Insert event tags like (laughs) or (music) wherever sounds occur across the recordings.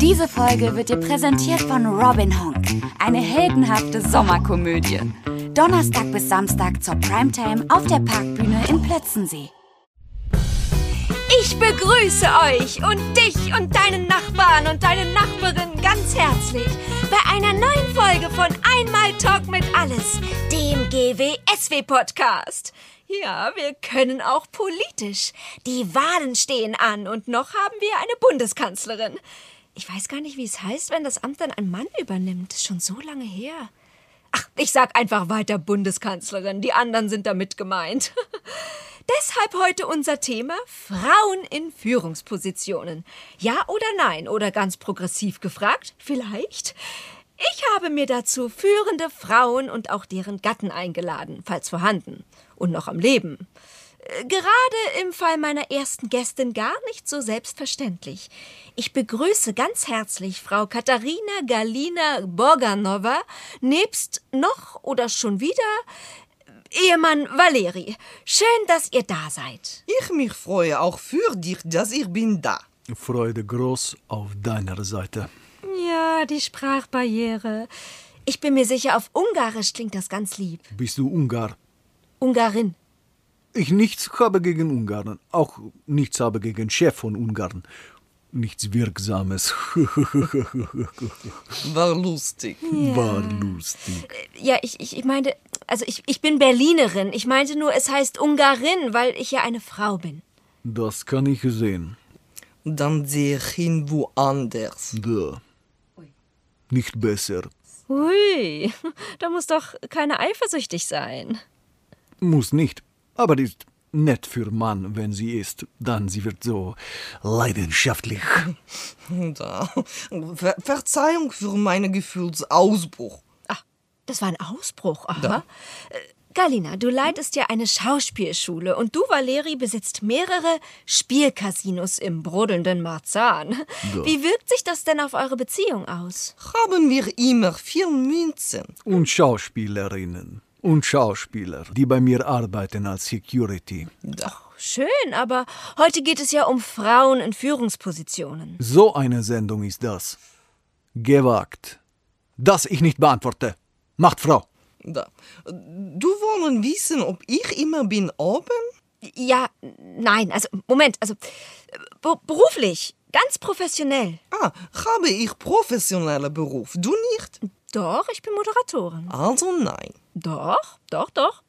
Diese Folge wird dir präsentiert von Robin Honk, eine heldenhafte Sommerkomödie. Donnerstag bis Samstag zur Primetime auf der Parkbühne in Plötzensee. Ich begrüße euch und dich und deinen Nachbarn und deine Nachbarin ganz herzlich bei einer neuen Folge von Einmal Talk mit Alles, dem GWSW-Podcast. Ja, wir können auch politisch. Die Wahlen stehen an und noch haben wir eine Bundeskanzlerin. Ich weiß gar nicht, wie es heißt, wenn das Amt dann ein Mann übernimmt. Ist schon so lange her. Ach, ich sag einfach weiter Bundeskanzlerin. Die anderen sind damit gemeint. (laughs) Deshalb heute unser Thema Frauen in Führungspositionen. Ja oder nein? Oder ganz progressiv gefragt? Vielleicht? Ich habe mir dazu führende Frauen und auch deren Gatten eingeladen, falls vorhanden und noch am Leben. Gerade im Fall meiner ersten Gästin gar nicht so selbstverständlich. Ich begrüße ganz herzlich Frau Katharina Galina Borganova, nebst noch oder schon wieder Ehemann Valeri. Schön, dass ihr da seid. Ich mich freue auch für dich, dass ich bin da. Freude groß auf deiner Seite. Ja, die Sprachbarriere. Ich bin mir sicher, auf Ungarisch klingt das ganz lieb. Bist du Ungar? Ungarin. Ich nichts habe gegen Ungarn, auch nichts habe gegen Chef von Ungarn. Nichts Wirksames. (laughs) War lustig. War lustig. Ja, ich, ich, ich meinte, also ich, ich bin Berlinerin. Ich meinte nur, es heißt Ungarin, weil ich ja eine Frau bin. Das kann ich sehen. Dann sehe ich ihn woanders. Da. Nicht besser. Hui, (laughs) da muss doch keiner eifersüchtig sein. Muss nicht. Aber ist nett für Mann, wenn sie ist. Dann sie wird so leidenschaftlich. (laughs) Da. Ver Verzeihung für meinen Gefühlsausbruch. Ach, das war ein Ausbruch, aha. Äh, Galina, du leitest ja eine Schauspielschule und du, Valeri, besitzt mehrere Spielcasinos im brodelnden Marzahn. Wie wirkt sich das denn auf eure Beziehung aus? Haben wir immer vier Münzen. Und Schauspielerinnen. Und Schauspieler, die bei mir arbeiten als Security. Schön, aber heute geht es ja um Frauen in Führungspositionen. So eine Sendung ist das. Gewagt. Das ich nicht beantworte. Macht Frau. Da. Du wollen wissen, ob ich immer bin oben? Ja, nein, also Moment, also be beruflich, ganz professionell. Ah, habe ich professioneller Beruf. Du nicht? Doch, ich bin Moderatorin. Also nein. Doch, doch, doch.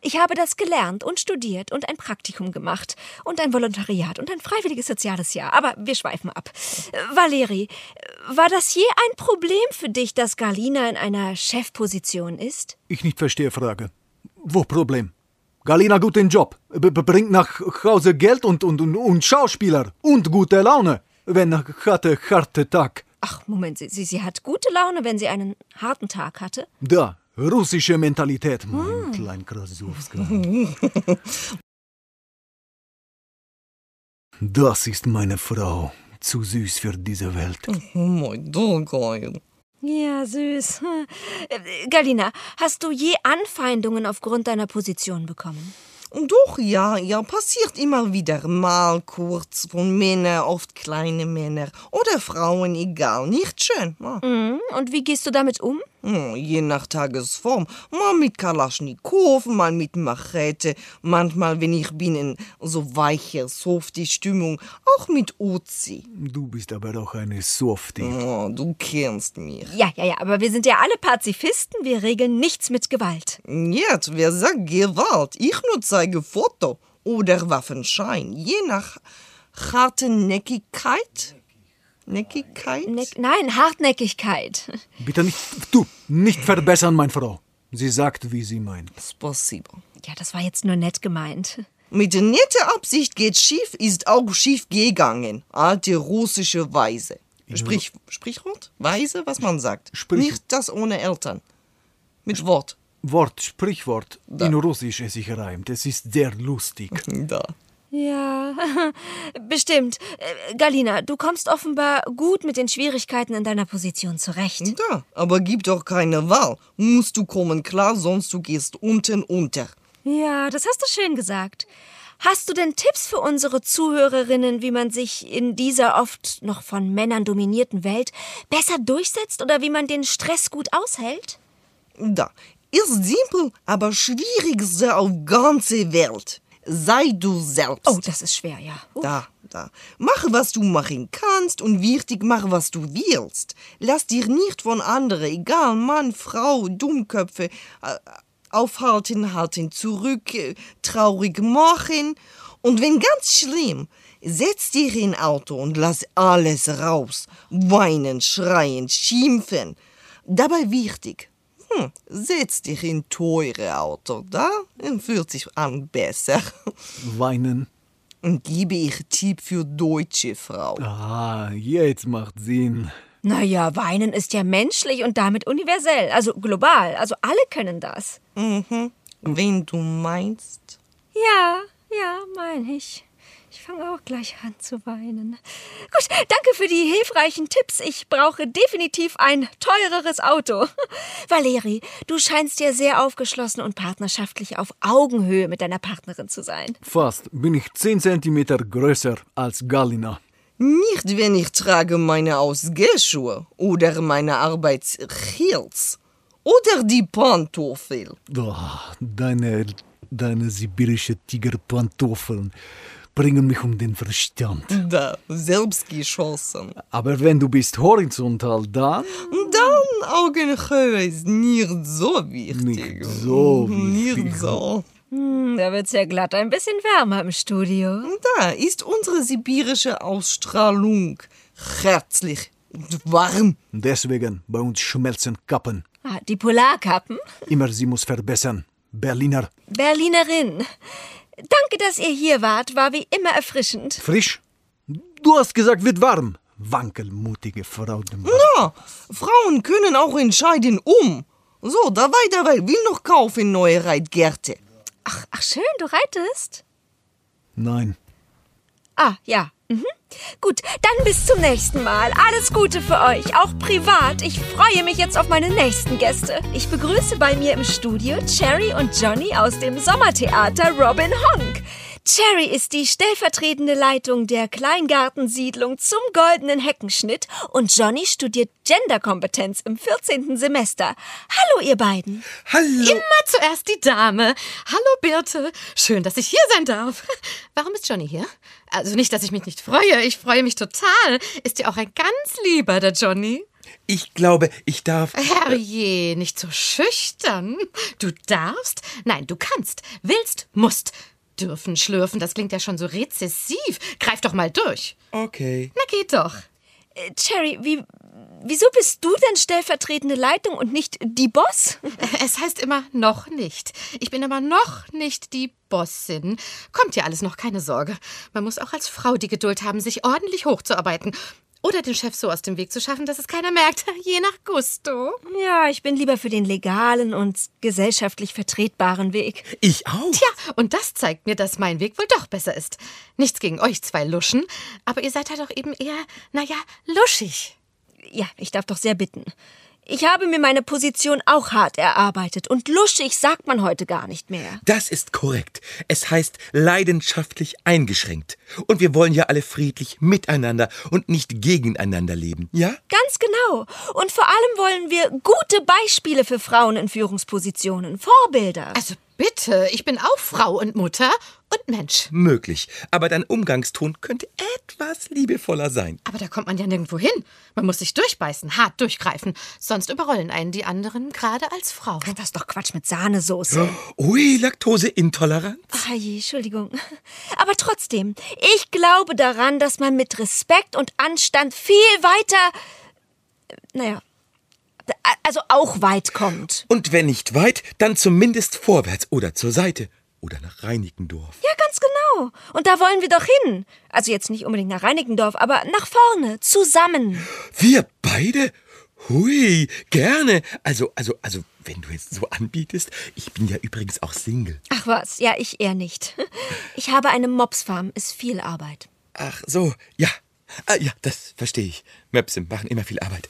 Ich habe das gelernt und studiert und ein Praktikum gemacht und ein Volontariat und ein freiwilliges soziales Jahr. Aber wir schweifen ab. Valeri, war das je ein Problem für dich, dass Galina in einer Chefposition ist? Ich nicht verstehe Frage. Wo Problem? Galina gut den Job, b b- bringt nach Hause Geld und, und, und, und Schauspieler und gute Laune, wenn hatte harte Tag. Ach, Moment, sie, sie, sie hat gute Laune, wenn sie einen harten Tag hatte. Da, russische Mentalität, mein klein Krasowska. (laughs) Das ist meine Frau, zu süß für diese Welt. Oh mein Dogeil. Ja, süß. Äh, Galina, hast du je Anfeindungen aufgrund deiner Position bekommen? Doch, ja, ja, passiert immer wieder mal kurz von Männern, oft kleine Männer oder Frauen, egal, nicht schön. Ja. Mhm. Und wie gehst du damit um? Hm, Je nach Tagesform. Mal mit Kalaschnikow, mal mit Machete. Manchmal, wenn ich bin in so weiche, softe Stimmung, auch mit Uzi. Du bist aber auch eine Softie. Oh, du kennst mich. Ja, ja, ja, aber wir sind ja alle Pazifisten. Wir regeln nichts mit Gewalt. Jetzt, wer sagt Gewalt? Ich nur zeige Foto oder Waffenschein. Je nach Hartnäckigkeit. Neckigkeit? Neck nein, Hartnäckigkeit. (laughs) Bitte nicht, du, nicht verbessern, meine Frau. Sie sagt, wie sie meint. Spasibo. Ja, das war jetzt nur nett gemeint. Mit netter Absicht geht schief, ist auch schief gegangen. Alte russische Weise. Sprich, Sprichwort? Weise, was man sagt. Sprich- Nicht das ohne Eltern. Mit Wort. Wort, Sprichwort. In Russisch es sich reimt. Es ist sehr lustig. (laughs) Da. Ja, (laughs) bestimmt. Äh, Galina, du kommst offenbar gut mit den Schwierigkeiten in deiner Position zurecht. Da. Aber gib doch keine Wahl. Musst du kommen klar, sonst du gehst unten unter. Ja, das hast du schön gesagt. Hast du denn Tipps für unsere Zuhörerinnen, wie man sich in dieser oft noch von Männern dominierten Welt besser durchsetzt oder wie man den Stress gut aushält? Da, ist simpel, aber schwierigste auf ganze Welt. Sei du selbst. Oh, das ist schwer, ja. Uh. Da, da. Mach, was du machen kannst und wichtig, mach, was du willst. Lass dir nicht von anderen, egal Mann, Frau, Dummköpfe, äh, aufhalten, halten zurück, äh, traurig machen. Und wenn ganz schlimm, setz dich in Auto und lass alles raus. Weinen, schreien, schimpfen. Dabei wichtig, hm, setz dich in teure Auto, da fühlt sich an besser. (laughs) Weinen. Und gebe ich Tipp für deutsche Frau. Ah, jetzt macht Sinn. Naja, weinen ist ja menschlich und damit universell, also global. Also alle können das. Mhm. Wenn du meinst. Ja, ja, meine ich. Ich fange auch gleich an zu weinen. Gut, danke für die hilfreichen Tipps. Ich brauche definitiv ein teureres Auto. (laughs) Valeri, du scheinst ja sehr aufgeschlossen und partnerschaftlich auf Augenhöhe mit deiner Partnerin zu sein. Fast bin ich 10 Zentimeter größer als Galina. Nicht, wenn ich trage meine Ausgehschuhe oder meine Arbeitsheels oder die Pantoffel. Oh, deine, deine sibirische Tigerpantoffeln bringen mich um den Verstand. Da, selbst geschossen. Aber wenn du bist horizontal, dann Dann Augenhöhe ist nicht so wichtig. Nicht so wichtig. Nicht so. Hm, da wird's ja glatt ein bisschen wärmer im Studio. Da ist unsere sibirische Ausstrahlung herzlich und warm. deswegen bei uns schmelzen Kappen. Ah, die Polarkappen? Immer sie muss verbessern. Berliner, Berlinerin. Danke, dass ihr hier wart. War wie immer erfrischend. frisch. Du hast gesagt, wird warm. Wankelmutige Frau. Ja, Frauen können auch entscheiden um. So, dabei, dabei, will noch kaufen neue Reitgärte. Ach, ach schön, du reitest? Nein. Ah, ja. Mhm. Gut, dann bis zum nächsten Mal. Alles Gute für euch, auch privat. Ich freue mich jetzt auf meine nächsten Gäste. Ich begrüße bei mir im Studio Cherry und Johnny aus dem Sommertheater Robin Honk. Cherry ist die stellvertretende Leitung der Kleingartensiedlung zum Goldenen Heckenschnitt und Johnny studiert Genderkompetenz im 14. Semester. Hallo, ihr beiden. Hallo. Immer zuerst die Dame. Hallo Birte. Schön, dass ich hier sein darf. Warum ist Johnny hier? Also nicht, dass ich mich nicht freue. Ich freue mich total. Ist ja auch ein ganz lieber, der Johnny. Ich glaube, ich darf. Herrje, nicht so schüchtern. Du darfst? Nein, du kannst. Willst, musst. Dürfen, schlürfen, das klingt ja schon so rezessiv. Greif doch mal durch. Okay. Na, geht doch. Äh, Cherry, wie, wieso bist du denn stellvertretende Leitung und nicht die Boss? (laughs) Es heißt immer noch nicht. Ich bin aber noch nicht die Bossin. Kommt ja alles noch, keine Sorge. Man muss auch als Frau die Geduld haben, sich ordentlich hochzuarbeiten. Oder den Chef so aus dem Weg zu schaffen, dass es keiner merkt. (laughs) Je nach Gusto. Ja, ich bin lieber für den legalen und gesellschaftlich vertretbaren Weg. Ich auch. Tja, und das zeigt mir, dass mein Weg wohl doch besser ist. Nichts gegen euch zwei Luschen, aber ihr seid halt doch eben eher, naja, luschig. Ja, ich darf doch sehr bitten. Ich habe mir meine Position auch hart erarbeitet und luschig sagt man heute gar nicht mehr. Das ist korrekt. Es heißt leidenschaftlich eingeschränkt. Und wir wollen ja alle friedlich miteinander und nicht gegeneinander leben, ja? Ganz genau. Und vor allem wollen wir gute Beispiele für Frauen in Führungspositionen, Vorbilder. Also bitte, ich bin auch Frau und Mutter und Mensch. Möglich. Aber dein Umgangston könnte etwas liebevoller sein. Aber da kommt man ja nirgendwo hin. Man muss sich durchbeißen, hart durchgreifen. Sonst überrollen einen die anderen, gerade als Frau. Ach, das ist doch Quatsch mit Sahnesoße. (gasps) Ui, Laktoseintoleranz. Ah je, Entschuldigung. (laughs) Aber trotzdem, ich glaube daran, dass man mit Respekt und Anstand viel weiter, äh, naja, also auch weit kommt. Und wenn nicht weit, dann zumindest vorwärts oder zur Seite. Oder nach Reinickendorf. Ja, ganz genau. Und da wollen wir doch hin. Also jetzt nicht unbedingt nach Reinickendorf, aber nach vorne, zusammen. Wir beide? Hui, gerne. Also, also, also, wenn du jetzt so anbietest, ich bin ja übrigens auch Single. Ach was, ja, ich eher nicht. (laughs) Ich habe eine Mopsfarm, ist viel Arbeit. Ach so, ja. Ah, ja, das verstehe ich. Möpse machen immer viel Arbeit.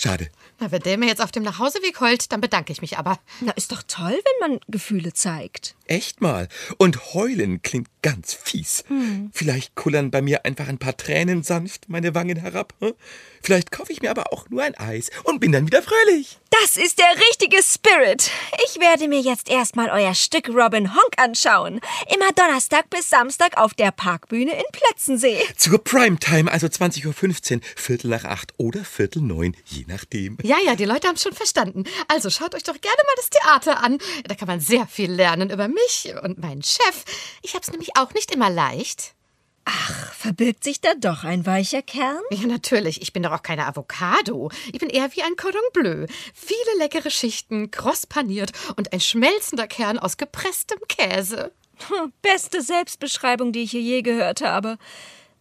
Schade. Na, wenn der mir jetzt auf dem Nachhauseweg heult, dann bedanke ich mich aber. Na, ist doch toll, wenn man Gefühle zeigt. Echt mal. Und heulen klingt ganz fies. Vielleicht kullern bei mir einfach ein paar Tränen sanft meine Wangen herab. hm? Vielleicht kaufe ich mir aber auch nur ein Eis und bin dann wieder fröhlich. Das ist der richtige Spirit. Ich werde mir jetzt erstmal euer Stück Robin Honk anschauen. Immer Donnerstag bis Samstag auf der Parkbühne in Plötzensee. Zur Primetime, also 20.15 Uhr, Viertel nach acht oder Viertel neun, je nachdem. Ja, ja, die Leute haben es schon verstanden. Also schaut euch doch gerne mal das Theater an. Da kann man sehr viel lernen über mich und meinen Chef. Ich hab's nämlich auch nicht immer leicht. Verbirgt sich da doch ein weicher Kern? Ja, natürlich. Ich bin doch auch keine Avocado. Ich bin eher wie ein Cordon Bleu. Viele leckere Schichten, kross paniert und ein schmelzender Kern aus gepresstem Käse. Hm, Beste Selbstbeschreibung, die ich hier je gehört habe.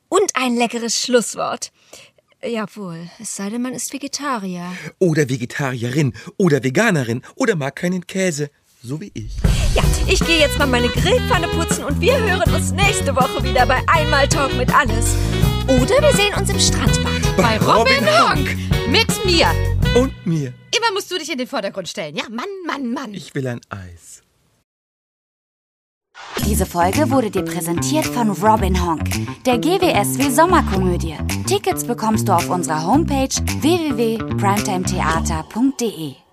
Und ein leckeres Schlusswort. Jawohl, es sei denn, man ist Vegetarier. Oder Vegetarierin oder Veganerin oder mag keinen Käse, so wie ich. Ja, ich gehe jetzt mal meine Grillpfanne putzen und wir hören uns nächste Woche wieder bei Einmal Talk mit Alles. Oder wir sehen uns im Strandbad. Bei Robin Honk. Mit mir. Und mir. Immer musst du dich in den Vordergrund stellen. Ja, Mann, Mann, Mann. Ich will ein Eis. Diese Folge wurde dir präsentiert von Robin Honk, der GWSW Sommerkomödie. Tickets bekommst du auf unserer Homepage www.primetimetheater.de.